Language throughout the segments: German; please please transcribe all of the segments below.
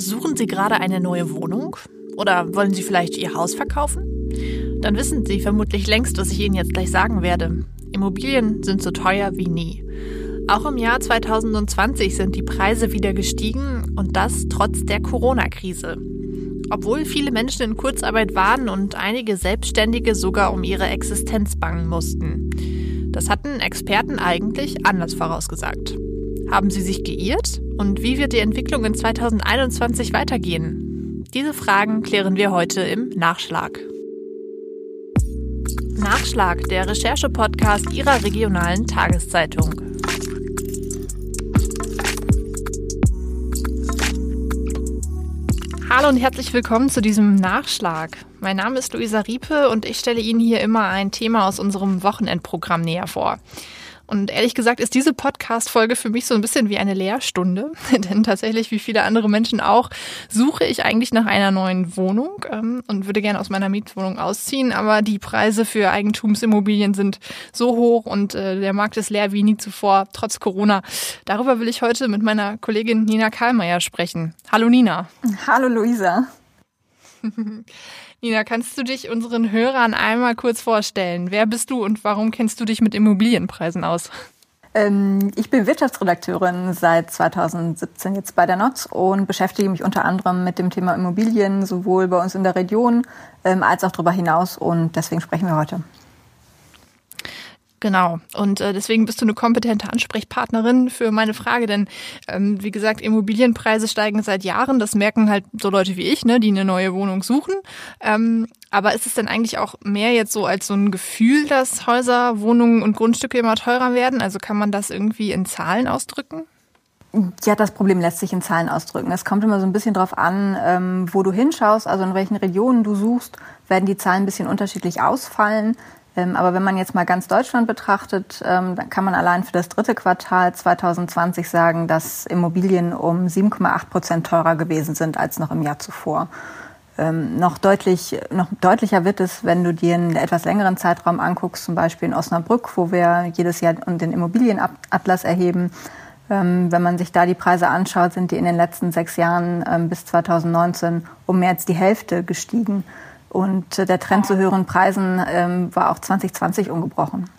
Suchen Sie gerade eine neue Wohnung? Oder wollen Sie vielleicht Ihr Haus verkaufen? Dann wissen Sie vermutlich längst, was ich Ihnen jetzt gleich sagen werde. Immobilien sind so teuer wie nie. Auch im Jahr 2020 sind die Preise wieder gestiegen und das trotz der Corona-Krise. Obwohl viele Menschen in Kurzarbeit waren und einige Selbstständige sogar um ihre Existenz bangen mussten. Das hatten Experten eigentlich anders vorausgesagt. Haben sie sich geirrt? Und wie wird die Entwicklung in 2021 weitergehen? Diese Fragen klären wir heute im Nachschlag. Nachschlag, der Recherche-Podcast Ihrer regionalen Tageszeitung. Hallo und herzlich willkommen zu diesem Nachschlag. Mein Name ist Luisa Riepe und ich stelle Ihnen hier immer ein Thema aus unserem Wochenendprogramm näher vor. Und ehrlich gesagt ist diese Podcast-Folge für mich so ein bisschen wie eine Lehrstunde. Denn tatsächlich, wie viele andere Menschen auch, suche ich eigentlich nach einer neuen Wohnung ähm, und würde gerne aus meiner Mietwohnung ausziehen. Aber die Preise für Eigentumsimmobilien sind so hoch und äh, der Markt ist leer wie nie zuvor, trotz Corona. Darüber will ich heute mit meiner Kollegin Nina Karlmeier sprechen. Hallo Nina. Hallo Luisa. Nina, kannst du dich unseren Hörern einmal kurz vorstellen? Wer bist du und warum kennst du dich mit Immobilienpreisen aus? Ähm, ich bin Wirtschaftsredakteurin seit 2017 jetzt bei der NOTZ und beschäftige mich unter anderem mit dem Thema Immobilien, sowohl bei uns in der Region ähm, als auch darüber hinaus. Und deswegen sprechen wir heute. Genau. Und äh, deswegen bist du eine kompetente Ansprechpartnerin für meine Frage, denn ähm, wie gesagt, Immobilienpreise steigen seit Jahren. Das merken halt so Leute wie ich, ne, die eine neue Wohnung suchen. Ähm, aber ist es denn eigentlich auch mehr jetzt so als so ein Gefühl, dass Häuser, Wohnungen und Grundstücke immer teurer werden? Also kann man das irgendwie in Zahlen ausdrücken? Ja, das Problem lässt sich in Zahlen ausdrücken. Es kommt immer so ein bisschen drauf an, ähm, wo du hinschaust, also in welchen Regionen du suchst, werden die Zahlen ein bisschen unterschiedlich ausfallen. Ähm, aber wenn man jetzt mal ganz Deutschland betrachtet, ähm, dann kann man allein für das dritte Quartal 2020 sagen, dass Immobilien um 7,8 Prozent teurer gewesen sind als noch im Jahr zuvor. Ähm, noch, deutlich, noch deutlicher wird es, wenn du dir einen etwas längeren Zeitraum anguckst, zum Beispiel in Osnabrück, wo wir jedes Jahr den Immobilienatlas erheben. wenn man sich da die Preise anschaut, sind die in den letzten sechs Jahren bis 2019 um mehr als die Hälfte gestiegen. Und äh, der Trend zu höheren Preisen ähm, war auch 2020 ungebrochen.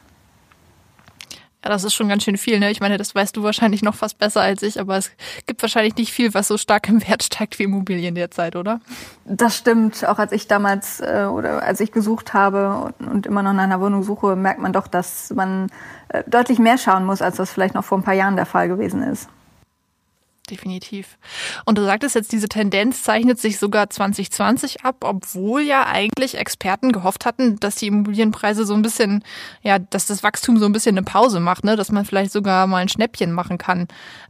Ja, das ist schon ganz schön viel. Ne? Ich meine, das weißt du wahrscheinlich noch fast besser als ich, aber es gibt wahrscheinlich nicht viel, was so stark im Wert steigt wie Immobilien derzeit, oder? Das stimmt. Auch als ich damals äh, oder als ich gesucht habe und, und immer noch nach einer Wohnung suche, merkt man doch, dass man äh, deutlich mehr schauen muss, als das vielleicht noch vor ein paar Jahren der Fall gewesen ist definitiv. Und du sagtest jetzt, diese Tendenz zeichnet sich sogar 2020 ab, obwohl ja eigentlich Experten gehofft hatten, dass die Immobilienpreise so ein bisschen, ja, dass das Wachstum so ein bisschen eine Pause macht, ne? dass man vielleicht sogar mal ein Schnäppchen machen kann.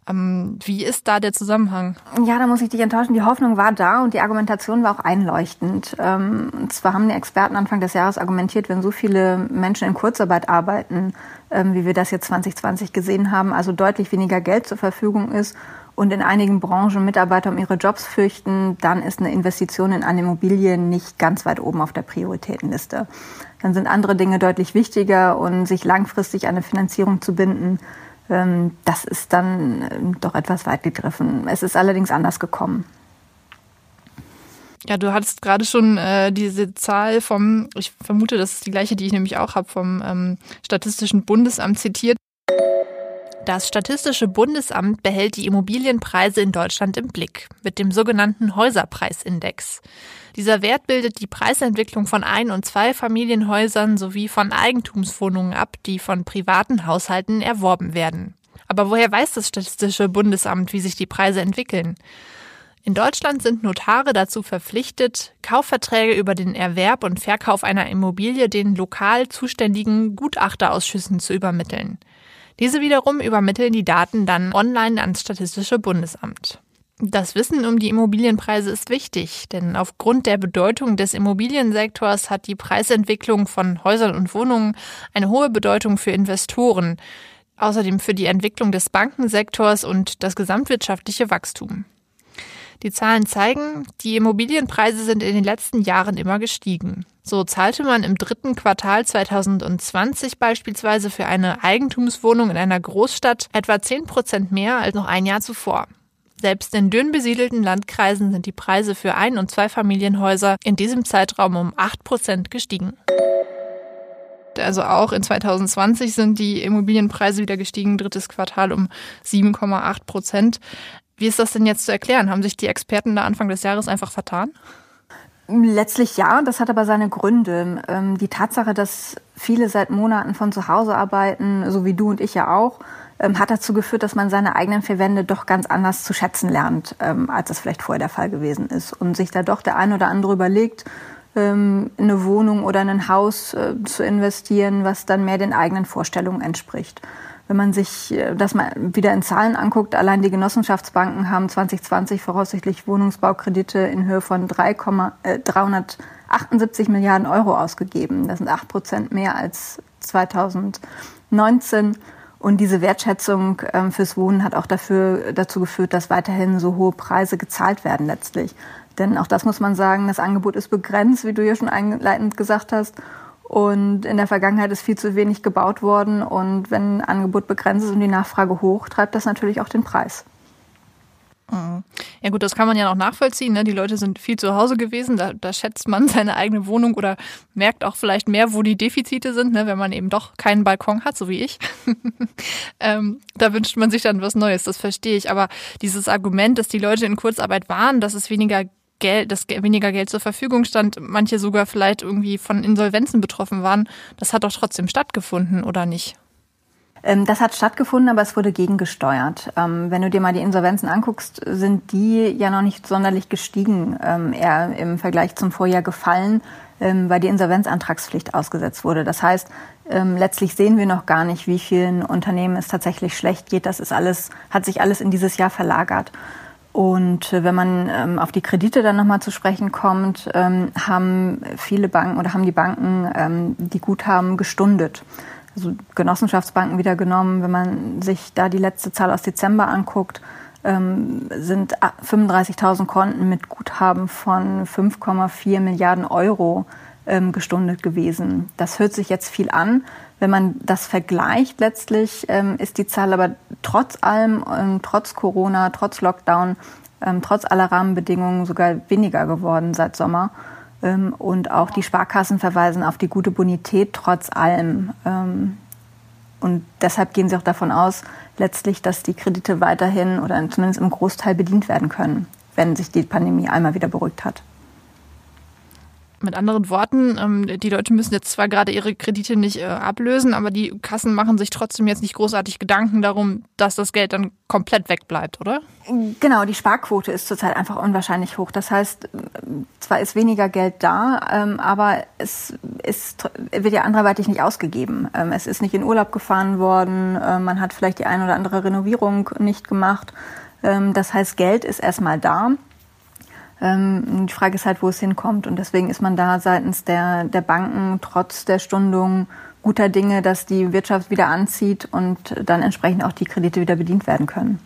Ähm, wie ist da der Zusammenhang? Ja, da muss ich dich enttäuschen. Die Hoffnung war da und die Argumentation war auch einleuchtend. Ähm, und zwar haben die Experten Anfang des Jahres argumentiert, wenn so viele Menschen in Kurzarbeit arbeiten, ähm, wie wir das jetzt 2020 gesehen haben, also deutlich weniger Geld zur Verfügung ist und in einigen Branchen Mitarbeiter um ihre Jobs fürchten, dann ist eine Investition in eine Immobilie nicht ganz weit oben auf der Prioritätenliste. Dann sind andere Dinge deutlich wichtiger und sich langfristig an eine Finanzierung zu binden, ähm, das ist dann ähm, doch etwas weit gegriffen. Es ist allerdings anders gekommen. Ja, du hattest gerade schon äh, diese Zahl vom, ich vermute, das ist die gleiche, die ich nämlich auch habe, vom ähm, Statistischen Bundesamt zitiert. Das Statistische Bundesamt behält die Immobilienpreise in Deutschland im Blick mit dem sogenannten Häuserpreisindex. Dieser Wert bildet die Preisentwicklung von Ein- und Zweifamilienhäusern sowie von Eigentumswohnungen ab, die von privaten Haushalten erworben werden. Aber woher weiß das Statistische Bundesamt, wie sich die Preise entwickeln? In Deutschland sind Notare dazu verpflichtet, Kaufverträge über den Erwerb und Verkauf einer Immobilie den lokal zuständigen Gutachterausschüssen zu übermitteln. Diese wiederum übermitteln die Daten dann online ans Statistische Bundesamt. Das Wissen um die Immobilienpreise ist wichtig, denn aufgrund der Bedeutung des Immobiliensektors hat die Preisentwicklung von Häusern und Wohnungen eine hohe Bedeutung für Investoren, außerdem für die Entwicklung des Bankensektors und das gesamtwirtschaftliche Wachstum. Die Zahlen zeigen, die Immobilienpreise sind in den letzten Jahren immer gestiegen. So zahlte man im dritten Quartal 2020 beispielsweise für eine Eigentumswohnung in einer Großstadt etwa 10 Prozent mehr als noch ein Jahr zuvor. Selbst in dünn besiedelten Landkreisen sind die Preise für Ein- und Zweifamilienhäuser in diesem Zeitraum um 8 Prozent gestiegen. Also auch in 2020 sind die Immobilienpreise wieder gestiegen, drittes Quartal um 7,8 Prozent. Wie ist das denn jetzt zu erklären? Haben sich die Experten da Anfang des Jahres einfach vertan? Letztlich ja, das hat aber seine Gründe. Ähm, die Tatsache, dass viele seit Monaten von zu Hause arbeiten, so wie du und ich ja auch, ähm, hat dazu geführt, dass man seine eigenen vier Wände doch ganz anders zu schätzen lernt, ähm, als das vielleicht vorher der Fall gewesen ist. Und sich da doch der ein oder andere überlegt, in eine Wohnung oder in ein Haus äh, zu investieren, was dann mehr den eigenen Vorstellungen entspricht. Wenn man sich äh, das mal wieder in Zahlen anguckt, allein die Genossenschaftsbanken haben 2020 voraussichtlich Wohnungsbaukredite in Höhe von 3, äh, 378 Milliarden Euro ausgegeben. Das sind 8 Prozent mehr als 2019. Und diese Wertschätzung ähm, fürs Wohnen hat auch dafür, dazu geführt, dass weiterhin so hohe Preise gezahlt werden letztlich. Denn auch das muss man sagen, das Angebot ist begrenzt, wie du ja schon einleitend gesagt hast. Und in der Vergangenheit ist viel zu wenig gebaut worden. Und wenn Angebot begrenzt ist und die Nachfrage hoch, treibt das natürlich auch den Preis. Mhm. Ja gut, das kann man ja noch nachvollziehen. Ne? Die Leute sind viel zu Hause gewesen. Da, da schätzt man seine eigene Wohnung oder merkt auch vielleicht mehr, wo die Defizite sind, ne? wenn man eben doch keinen Balkon hat, so wie ich. ähm, da wünscht man sich dann was Neues, das verstehe ich. Aber dieses Argument, dass die Leute in Kurzarbeit waren, dass es weniger Geld, dass weniger Geld zur Verfügung stand, manche sogar vielleicht irgendwie von Insolvenzen betroffen waren, das hat doch trotzdem stattgefunden, oder nicht? Ähm, das hat stattgefunden, aber es wurde gegengesteuert. Ähm, wenn du dir mal die Insolvenzen anguckst, sind die ja noch nicht sonderlich gestiegen, ähm, eher im Vergleich zum Vorjahr gefallen, weil die Insolvenzantragspflicht ausgesetzt wurde. Das heißt, letztlich sehen wir noch gar nicht, wie vielen Unternehmen es tatsächlich schlecht geht. Das ist alles, hat sich alles in dieses Jahr verlagert. Und äh, wenn man ähm, auf die Kredite dann nochmal zu sprechen kommt, ähm, haben viele Banken oder haben die Banken ähm, die Guthaben gestundet. Also Genossenschaftsbanken wieder genommen. Wenn man sich da die letzte Zahl aus Dezember anguckt, ähm, sind 35.000 Konten mit Guthaben von 5,4 Milliarden Euro ähm, gestundet gewesen. Das hört sich jetzt viel an. Wenn man das vergleicht letztlich, ähm, ist die Zahl aber trotz allem, ähm, trotz Corona, trotz Lockdown, ähm, trotz aller Rahmenbedingungen sogar weniger geworden seit Sommer. Ähm, und auch die Sparkassen verweisen auf die gute Bonität trotz allem. Ähm, und deshalb gehen sie auch davon aus, letztlich, dass die Kredite weiterhin oder zumindest im Großteil bedient werden können, wenn sich die Pandemie einmal wieder beruhigt hat. Mit anderen Worten, ähm, die Leute müssen jetzt zwar gerade ihre Kredite nicht äh, ablösen, aber die Kassen machen sich trotzdem jetzt nicht großartig Gedanken darum, dass das Geld dann komplett wegbleibt, oder? Genau, die Sparquote ist zurzeit einfach unwahrscheinlich hoch. Das heißt, zwar ist weniger Geld da, ähm, aber es ist, wird ja anderweitig nicht ausgegeben. Ähm, es ist nicht in Urlaub gefahren worden, man hat vielleicht die ein oder andere Renovierung nicht gemacht. das heißt, Geld ist erstmal da. Ähm, die Frage ist halt, wo es hinkommt. Und deswegen ist man da seitens der, der Banken trotz der Stundung guter Dinge, dass die Wirtschaft wieder anzieht und dann entsprechend auch die Kredite wieder bedient werden können.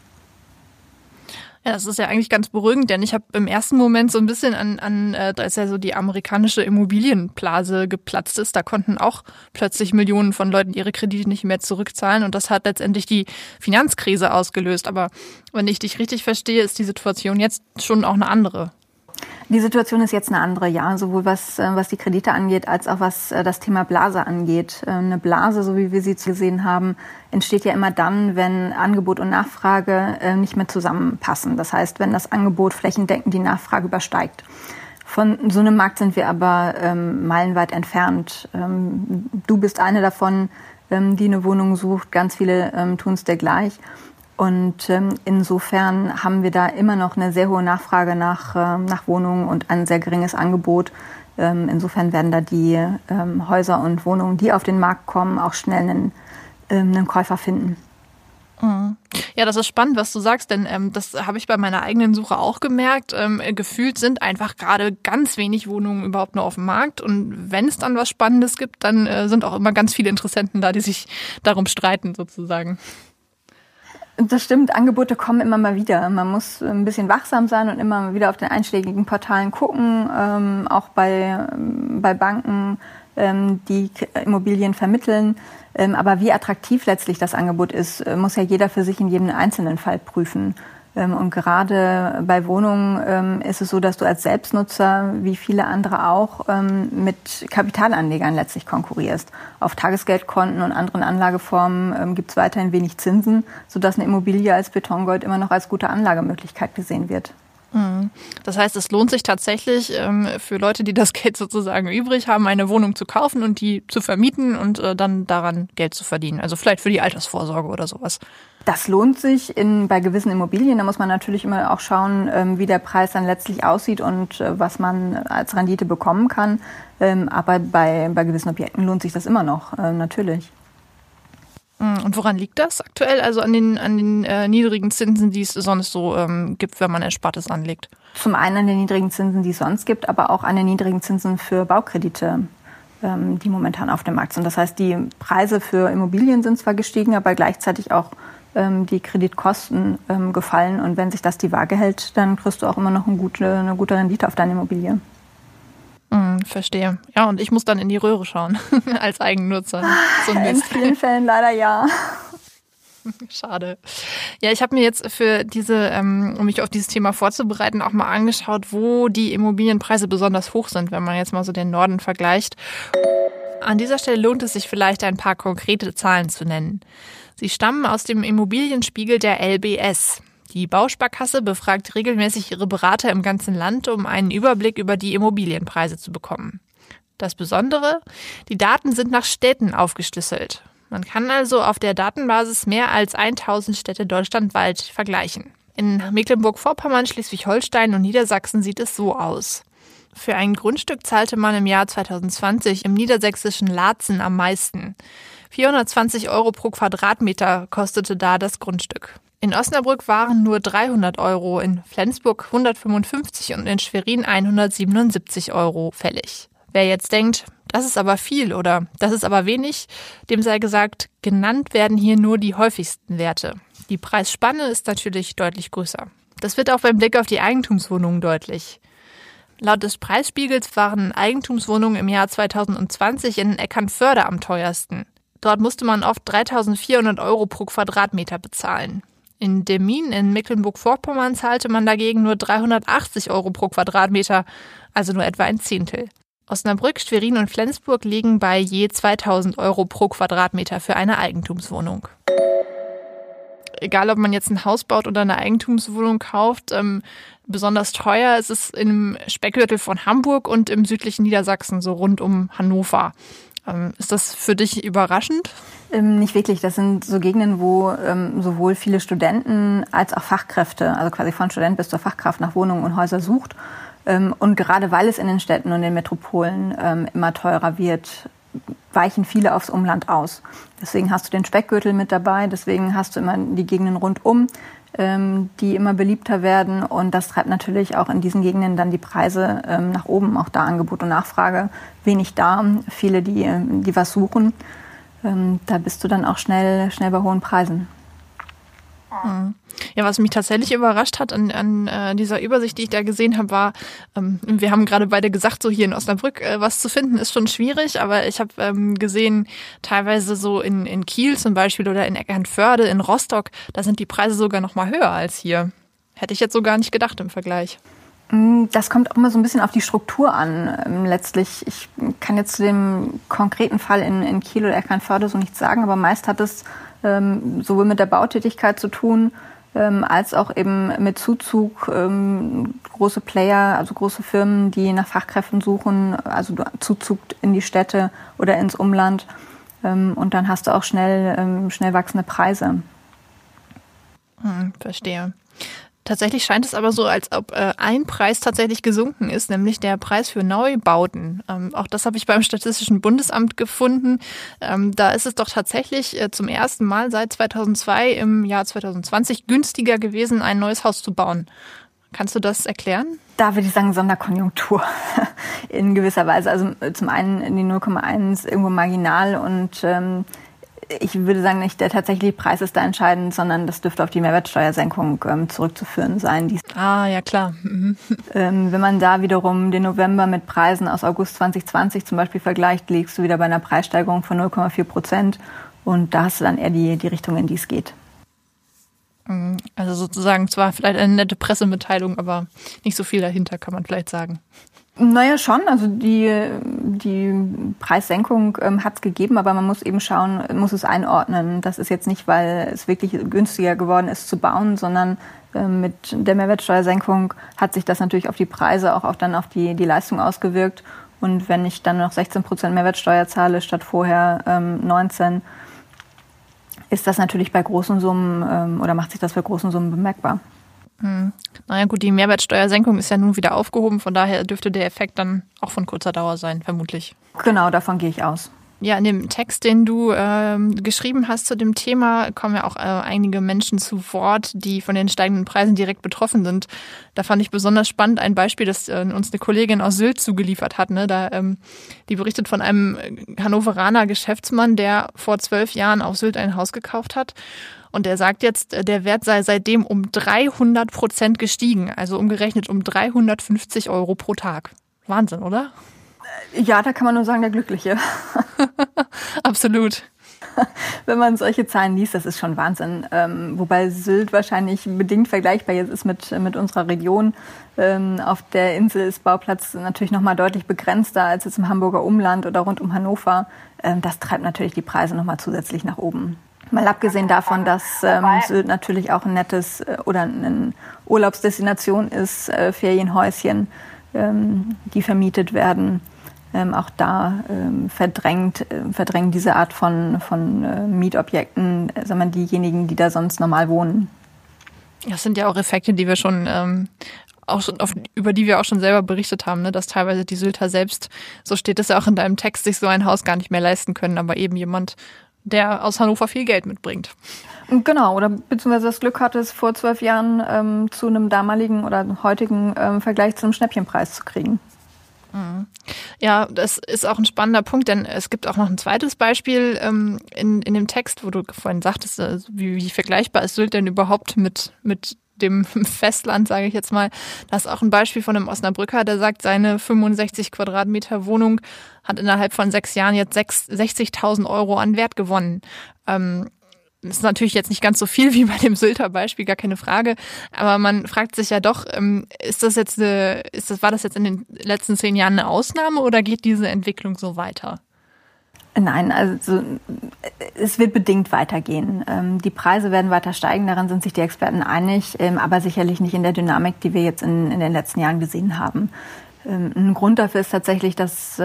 Ja, das ist ja eigentlich ganz beruhigend, denn ich habe im ersten Moment so ein bisschen an, an äh, als ja so die amerikanische Immobilienblase geplatzt ist, da konnten auch plötzlich Millionen von Leuten ihre Kredite nicht mehr zurückzahlen und das hat letztendlich die Finanzkrise ausgelöst. Aber wenn ich dich richtig verstehe, ist die Situation jetzt schon auch eine andere. Die Situation ist jetzt eine andere, ja, sowohl was, äh, was die Kredite angeht, als auch was äh, das Thema Blase angeht. Äh, eine Blase, so wie wir sie gesehen haben, entsteht ja immer dann, wenn Angebot und Nachfrage nicht mehr zusammenpassen. Das heißt, wenn das Angebot flächendeckend die Nachfrage übersteigt. Von so einem Markt sind wir aber ähm, meilenweit entfernt. Ähm, du bist eine davon, ähm, die eine Wohnung sucht. Ganz viele ähm, tun es dir gleich. Und ähm, insofern haben wir da immer noch eine sehr hohe Nachfrage nach, äh, nach Wohnungen und ein sehr geringes Angebot. Ähm, insofern werden da die ähm, Häuser und Wohnungen, die auf den Markt kommen, auch schnell einen, ähm, einen Käufer finden. Mhm. Ja, das ist spannend, was du sagst, denn ähm, das habe ich bei meiner eigenen Suche auch gemerkt. Ähm, gefühlt sind einfach gerade ganz wenig Wohnungen überhaupt nur auf dem Markt. Und wenn es dann was Spannendes gibt, dann äh, sind auch immer ganz viele Interessenten da, die sich darum streiten, sozusagen. Das stimmt, Angebote kommen immer mal wieder. Man muss ein bisschen wachsam sein und immer wieder auf den einschlägigen Portalen gucken, ähm, auch bei, ähm, bei Banken, ähm, die Immobilien vermitteln. Ähm, aber wie attraktiv letztlich das Angebot ist, äh, muss ja jeder für sich in jedem einzelnen Fall prüfen. Ähm, und gerade bei Wohnungen ähm, ist es so, dass du als Selbstnutzer, wie viele andere auch, ähm, mit Kapitalanlegern letztlich konkurrierst. Auf Tagesgeldkonten und anderen Anlageformen gibt es weiterhin wenig Zinsen, sodass eine Immobilie als Betongold immer noch als gute Anlagemöglichkeit gesehen wird. Mhm. Das heißt, es lohnt sich tatsächlich für Leute, die das Geld sozusagen übrig haben, eine Wohnung zu kaufen und die zu vermieten und äh, dann daran Geld zu verdienen. Also vielleicht für die Altersvorsorge oder sowas. Das lohnt sich in, bei gewissen Immobilien. Da muss man natürlich immer auch schauen, ähm, wie der Preis dann letztlich aussieht und äh, was man als Rendite bekommen kann. Ähm, aber bei, bei gewissen Objekten lohnt sich das immer noch, äh, natürlich. Hm, und woran liegt das aktuell? Also an den, an den äh, niedrigen Zinsen, die es sonst so ähm, gibt, wenn man Erspartes anlegt? Zum einen an den niedrigen Zinsen, die es sonst gibt, aber auch an den niedrigen Zinsen für Baukredite ähm, die momentan auf dem Markt sind. Das heißt, die Preise für Immobilien sind zwar gestiegen, aber gleichzeitig auch ähm, die Kreditkosten ähm, gefallen. Und wenn sich das die Waage hält, dann kriegst du auch immer noch eine gute, eine gute Rendite auf deine Immobilie. Mm, verstehe. Ja, und ich muss dann in die Röhre schauen als Eigennutzer. So in vielen Fällen leider ja. Schade. Ja, ich habe mir jetzt für diese, ähm, um mich auf dieses Thema vorzubereiten, auch mal angeschaut, wo die Immobilienpreise besonders hoch sind, wenn man jetzt mal so den Norden vergleicht. An dieser Stelle lohnt es sich vielleicht ein paar konkrete Zahlen zu nennen. Sie stammen aus dem Immobilienspiegel der LBS. Die Bausparkasse befragt regelmäßig ihre Berater im ganzen Land, um einen Überblick über die Immobilienpreise zu bekommen. Das Besondere, die Daten sind nach Städten aufgeschlüsselt. Man kann also auf der Datenbasis mehr als 1000 Städte deutschlandweit vergleichen. In Mecklenburg-Vorpommern, Schleswig-Holstein und Niedersachsen sieht es so aus. Für ein Grundstück zahlte man im Jahr 2020 im niedersächsischen Laatzen am meisten. 420 Euro pro Quadratmeter kostete da das Grundstück. In Osnabrück waren nur 300 Euro, in Flensburg 155 und in Schwerin 177 Euro fällig. Wer jetzt denkt, das ist aber viel oder das ist aber wenig, dem sei gesagt, genannt werden hier nur die häufigsten Werte. Die Preisspanne ist natürlich deutlich größer. Das wird auch beim Blick auf die Eigentumswohnungen deutlich. Laut des Preisspiegels waren Eigentumswohnungen im Jahr 2020 in Eckernförde am teuersten. Dort musste man oft 3400 Euro pro Quadratmeter bezahlen. In Demmin in Mecklenburg-Vorpommern zahlte man dagegen nur 380 Euro pro Quadratmeter, also nur etwa ein Zehntel. Osnabrück, Schwerin und Flensburg liegen bei je 2000 Euro pro Quadratmeter für eine Eigentumswohnung. Egal, ob man jetzt ein Haus baut oder eine Eigentumswohnung kauft, ähm, besonders teuer ist es im Speckgürtel von Hamburg und im südlichen Niedersachsen, so rund um Hannover. Ähm, ist das für dich überraschend? Ähm, nicht wirklich. Das sind so Gegenden, wo ähm, sowohl viele Studenten als auch Fachkräfte, also quasi von Student bis zur Fachkraft nach Wohnungen und Häuser sucht. Ähm, und gerade weil es in den Städten und den Metropolen ähm, immer teurer wird, weichen viele aufs Umland aus. Deswegen hast du den Speckgürtel mit dabei, deswegen hast du immer die Gegenden rundum ähm, die immer beliebter werden. Und das treibt natürlich auch in diesen Gegenden dann die Preise ähm, nach oben. Auch da Angebot und Nachfrage wenig da. Viele, die, ähm, die was suchen. Ähm, da bist du dann auch schnell, schnell bei hohen Preisen. Ja, was mich tatsächlich überrascht hat an, an äh, dieser Übersicht, die ich da gesehen habe, war, ähm, wir haben gerade beide gesagt, so hier in Osnabrück äh, was zu finden, ist schon schwierig, aber ich habe ähm, gesehen, teilweise so in, in Kiel zum Beispiel oder in Eckernförde, in Rostock, da sind die Preise sogar noch mal höher als hier. Hätte ich jetzt so gar nicht gedacht im Vergleich. Mm, das kommt auch immer so ein bisschen auf die Struktur an. Ähm, letztlich, ich kann jetzt zu dem konkreten Fall in, in Kiel oder Eckernförde so nichts sagen, aber meist hat es ähm, sowohl mit der Bautätigkeit zu tun, ähm, als auch eben mit Zuzug ähm, große Player, also große Firmen, die nach Fachkräften suchen, also Zuzug in die Städte oder ins Umland. Ähm, und dann hast du auch schnell, ähm, schnell wachsende Preise. Hm, verstehe. Tatsächlich scheint es aber so, als ob äh, ein Preis tatsächlich gesunken ist, nämlich der Preis für Neubauten. Ähm, auch das habe ich beim Statistischen Bundesamt gefunden. Ähm, da ist es doch tatsächlich äh, zum ersten Mal seit 2002 im Jahr 2020 günstiger gewesen, ein neues Haus zu bauen. Kannst du das erklären? Da würde ich sagen Sonderkonjunktur in gewisser Weise. Also äh, zum einen die 0,1 irgendwo marginal und ähm, ich würde sagen, nicht der tatsächliche Preis ist da entscheidend, sondern das dürfte auf die Mehrwertsteuersenkung ähm, zurückzuführen sein. Die, ah, ja klar. Mhm. Ähm, wenn man da wiederum den November mit Preisen aus August 2020 zum Beispiel vergleicht, liegst du wieder bei einer Preissteigerung von 0,4 Prozent. Und da hast du dann eher die, die Richtung, in die es geht. Mhm. Also sozusagen zwar vielleicht eine nette Pressemitteilung, aber nicht so viel dahinter, kann man vielleicht sagen. Naja, schon. Also die, die Preissenkung ähm, hat es gegeben, aber man muss eben schauen, muss es einordnen. Das ist jetzt nicht, weil es wirklich günstiger geworden ist zu bauen, sondern äh, mit der Mehrwertsteuersenkung hat sich das natürlich auf die Preise, auch, auch dann auf die, die Leistung ausgewirkt. Und wenn ich dann noch 16 Prozent Mehrwertsteuer zahle statt vorher ähm, 19, ist das natürlich bei großen Summen ähm, oder macht sich das bei großen Summen bemerkbar. Hm. Naja gut, die Mehrwertsteuersenkung ist ja nun wieder aufgehoben, von daher dürfte der Effekt dann auch von kurzer Dauer sein, vermutlich. Genau, davon gehe ich aus. Ja, in dem Text, den du ähm, geschrieben hast zu dem Thema, kommen ja auch äh, einige Menschen zu Wort, die von den steigenden Preisen direkt betroffen sind. Da fand ich besonders spannend ein Beispiel, das äh, uns eine Kollegin aus Sylt zugeliefert hat. Ne? Da, ähm, die berichtet von einem Hannoveraner Geschäftsmann, der vor zwölf Jahren auf Sylt ein Haus gekauft hat. Und der sagt jetzt, äh, der Wert sei seitdem um 300 Prozent gestiegen, also umgerechnet um 350 Euro pro Tag. Wahnsinn, oder? Ja, da kann man nur sagen, der Glückliche. Absolut. Wenn man solche Zahlen liest, das ist schon Wahnsinn. Ähm, wobei Sylt wahrscheinlich bedingt vergleichbar jetzt ist mit, mit unserer Region. Ähm, auf der Insel ist Bauplatz natürlich nochmal deutlich begrenzter als jetzt im Hamburger Umland oder rund um Hannover. Ähm, das treibt natürlich die Preise nochmal zusätzlich nach oben. Mal abgesehen davon, dass ähm, Sylt natürlich auch ein nettes äh, oder eine Urlaubsdestination ist, äh, Ferienhäuschen, ähm, die vermietet werden ähm, auch da ähm, verdrängt, äh, verdrängen diese Art von, von äh, Mietobjekten, äh, sagen wir, diejenigen, die da sonst normal wohnen. Das sind ja auch Effekte, die wir schon ähm, auch schon, auf, über die wir auch schon selber berichtet haben, ne, dass teilweise die Sylter selbst, so steht es ja auch in deinem Text, sich so ein Haus gar nicht mehr leisten können, aber eben jemand, der aus Hannover viel Geld mitbringt. Genau, oder beziehungsweise das Glück hatte es vor zwölf Jahren ähm, zu einem damaligen oder heutigen ähm, Vergleich zum Schnäppchenpreis zu kriegen. Mhm. Ja, das ist auch ein spannender Punkt, denn es gibt auch noch ein zweites Beispiel ähm, in, in dem Text, wo du vorhin sagtest, äh, wie, wie vergleichbar ist Sylt denn überhaupt mit, mit dem Festland, sage ich jetzt mal. Das ist auch ein Beispiel von einem Osnabrücker, der sagt, seine 65 Quadratmeter Wohnung hat innerhalb von sechs Jahren jetzt 60.000 Euro an Wert gewonnen. Ähm, das ist natürlich jetzt nicht ganz so viel wie bei dem Sylter Beispiel, gar keine Frage. Aber man fragt sich ja doch, ähm, ist das jetzt eine, ist das, war das jetzt in den letzten zehn Jahren eine Ausnahme oder geht diese Entwicklung so weiter? Nein, also es wird bedingt weitergehen. Ähm, die Preise werden weiter steigen, daran sind sich die Experten einig, ähm, aber sicherlich nicht in der Dynamik, die wir jetzt in, in den letzten Jahren gesehen haben. Ein Grund dafür ist tatsächlich, dass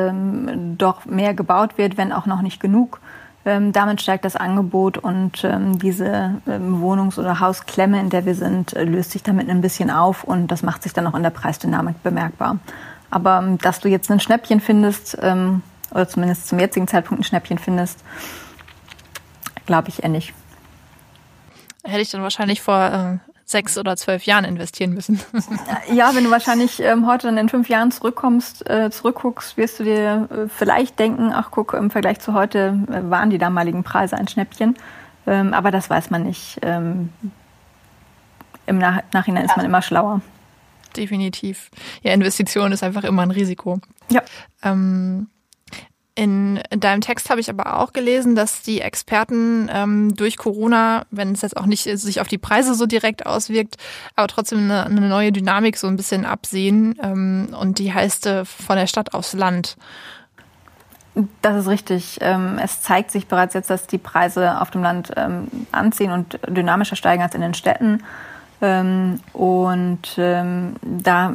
doch mehr gebaut wird, wenn auch noch nicht genug. Ähm, damit steigt das Angebot und ähm, diese ähm, Wohnungs- oder Hausklemme, in der wir sind, äh, löst sich damit ein bisschen auf und das macht sich dann auch in der Preisdynamik bemerkbar. Aber ähm, dass du jetzt ein Schnäppchen findest, ähm, oder zumindest zum jetzigen Zeitpunkt ein Schnäppchen findest, glaube ich eher nicht. Hätte ich dann wahrscheinlich vor äh, sechs oder zwölf Jahren investieren müssen. ja, wenn du wahrscheinlich ähm, heute dann in fünf Jahren zurückkommst, äh, zurückguckst, wirst du dir äh, vielleicht denken, ach guck, im Vergleich zu heute äh, waren die damaligen Preise ein Schnäppchen. Ähm, aber das weiß man nicht. Ähm, Im Nach Nachhinein ist man immer schlauer. Definitiv. Ja, Investition ist einfach immer ein Risiko. Ja. Ähm, in, deinem Text habe ich aber auch gelesen, dass die Experten ähm, durch Corona, wenn es jetzt auch nicht sich auf die Preise so direkt auswirkt, aber trotzdem eine, eine neue Dynamik so ein bisschen absehen. Ähm, und die heißt äh, von der Stadt aufs Land. Das ist richtig. Ähm, es zeigt sich bereits jetzt, dass die Preise auf dem Land ähm, anziehen und dynamischer steigen als in den Städten. Ähm, und da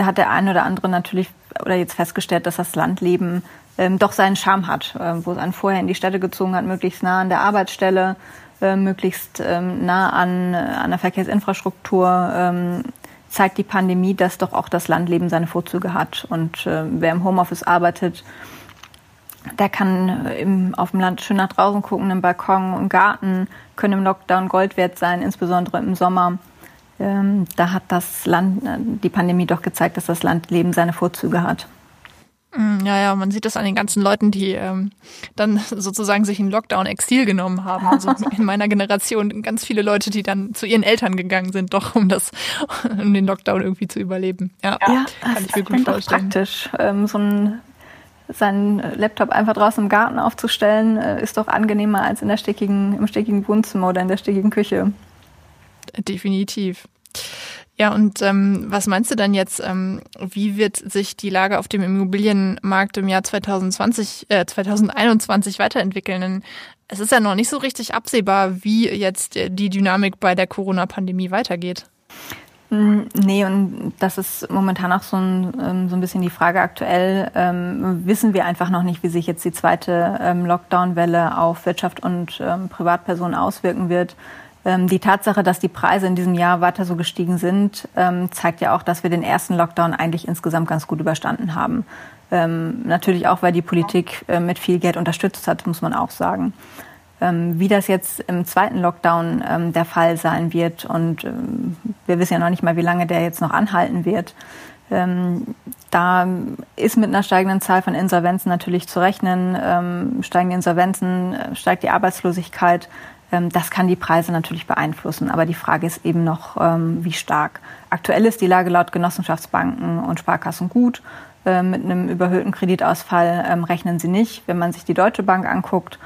hat der eine oder andere natürlich oder jetzt festgestellt, dass das Landleben ähm, doch seinen Charme hat, äh, wo es einen vorher in die Städte gezogen hat, möglichst nah an der Arbeitsstelle, äh, möglichst ähm, nah an, äh, an der Verkehrsinfrastruktur, ähm, zeigt die Pandemie, dass doch auch das Landleben seine Vorzüge hat. Und äh, wer im Homeoffice arbeitet, der kann äh, im, auf dem Land schön nach draußen gucken, im Balkon und Garten, können im Lockdown Gold wert sein, insbesondere im Sommer. Ähm, da hat das Land, äh, die Pandemie doch gezeigt, dass das Landleben seine Vorzüge hat. Mm, ja, ja, man sieht das an den ganzen Leuten, die ähm, dann sozusagen sich in Lockdown-Exil genommen haben. Also in meiner Generation ganz viele Leute, die dann zu ihren Eltern gegangen sind, doch um das, um den Lockdown irgendwie zu überleben. Ja, ja kann ich mir gut vorstellen. Praktisch, ähm, so ein seinen Laptop einfach draußen im Garten aufzustellen, äh, ist doch angenehmer als in der stickigen, im stickigen Wohnzimmer oder in der stickigen Küche. Definitiv. Ja, und ähm, was meinst du denn jetzt, ähm, wie wird sich die Lage auf dem Immobilienmarkt im Jahr 2020, äh, 2021 weiterentwickeln? Denn es ist ja noch nicht so richtig absehbar, wie jetzt die Dynamik bei der Corona-Pandemie weitergeht. Mm, nee, und das ist momentan auch so ein, ähm, so ein bisschen die Frage aktuell. Ähm, wissen wir einfach noch nicht, wie sich jetzt die zweite ähm, Lockdown-Welle auf Wirtschaft und ähm, Privatpersonen auswirken wird. Ähm, die Tatsache, dass die Preise in diesem Jahr weiter so gestiegen sind, ähm, zeigt ja auch, dass wir den ersten Lockdown eigentlich insgesamt ganz gut überstanden haben. natürlich auch, weil die Politik äh, mit viel Geld unterstützt hat, muss man auch sagen. Ähm, wie das jetzt im zweiten Lockdown ähm, der Fall sein wird. Und ähm, wir wissen ja noch nicht mal, wie lange der jetzt noch anhalten wird. da ist mit einer steigenden Zahl von Insolvenzen natürlich zu rechnen. steigen die Insolvenzen, äh, steigt die Arbeitslosigkeit. Das kann die Preise natürlich beeinflussen. Aber die Frage ist eben noch, wie stark. Aktuell ist die Lage laut Genossenschaftsbanken und Sparkassen gut. mit einem überhöhten Kreditausfall rechnen sie nicht. Wenn man sich die Deutsche Bank anguckt,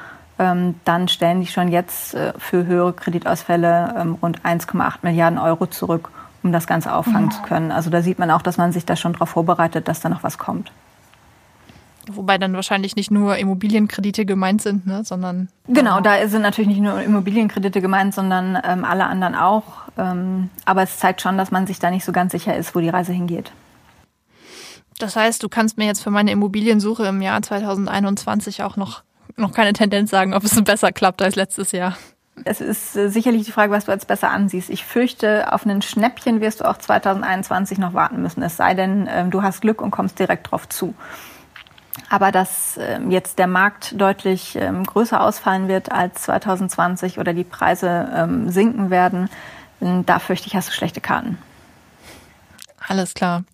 ähm, dann stellen die schon jetzt äh, für höhere Kreditausfälle ähm, rund 1,8 Milliarden Euro zurück, um das Ganze auffangen mhm. zu können. Also da sieht man auch, dass man sich da schon darauf vorbereitet, dass da noch was kommt. Wobei dann wahrscheinlich nicht nur Immobilienkredite gemeint sind, ne, sondern. Genau, da sind natürlich nicht nur Immobilienkredite gemeint, sondern ähm, alle anderen auch. Ähm, aber es zeigt schon, dass man sich da nicht so ganz sicher ist, wo die Reise hingeht. Das heißt, du kannst mir jetzt für meine Immobiliensuche im Jahr 2021 auch noch noch keine Tendenz sagen, ob es besser klappt als letztes Jahr. Es ist äh, sicherlich die Frage, was du als besser ansiehst. Ich fürchte, auf ein Schnäppchen wirst du auch 2021 noch warten müssen. Es sei denn, ähm, du hast Glück und kommst direkt drauf zu. Aber dass ähm, jetzt der Markt deutlich ähm, größer ausfallen wird als 2020 oder die Preise sinken werden, da fürchte ich, hast du schlechte Karten. Alles klar.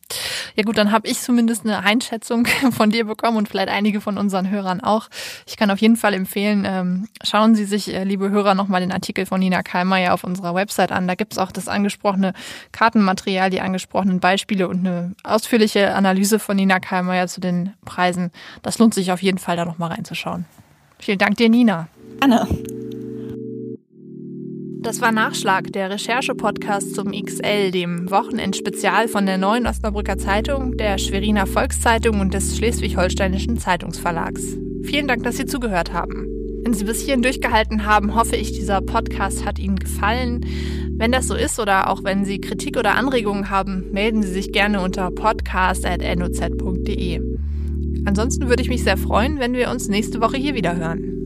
Ja gut, dann habe ich zumindest eine Einschätzung von dir bekommen und vielleicht einige von unseren Hörern auch. Ich kann auf jeden Fall empfehlen, ähm, schauen Sie sich, äh, liebe Hörer, nochmal den Artikel von Nina Kalmeier auf unserer Website an. Da gibt's auch das angesprochene Kartenmaterial, die angesprochenen Beispiele und eine ausführliche Analyse von Nina Kalmeier zu den Preisen. Das lohnt sich auf jeden Fall, da nochmal reinzuschauen. Vielen Dank dir, Nina. Anne. Das war Nachschlag, der Recherche-Podcast zum XL, dem Wochenendspezial von der Neuen Osnabrücker Zeitung, der Schweriner Volkszeitung und des Schleswig-Holsteinischen Zeitungsverlags. Vielen Dank, dass Sie zugehört haben. Wenn Sie bis hierhin durchgehalten haben, hoffe ich, dieser Podcast hat Ihnen gefallen. Wenn das so ist oder auch wenn Sie Kritik oder Anregungen haben, melden Sie sich gerne unter podcast.noz.de. Ansonsten würde ich mich sehr freuen, wenn wir uns nächste Woche hier wieder hören.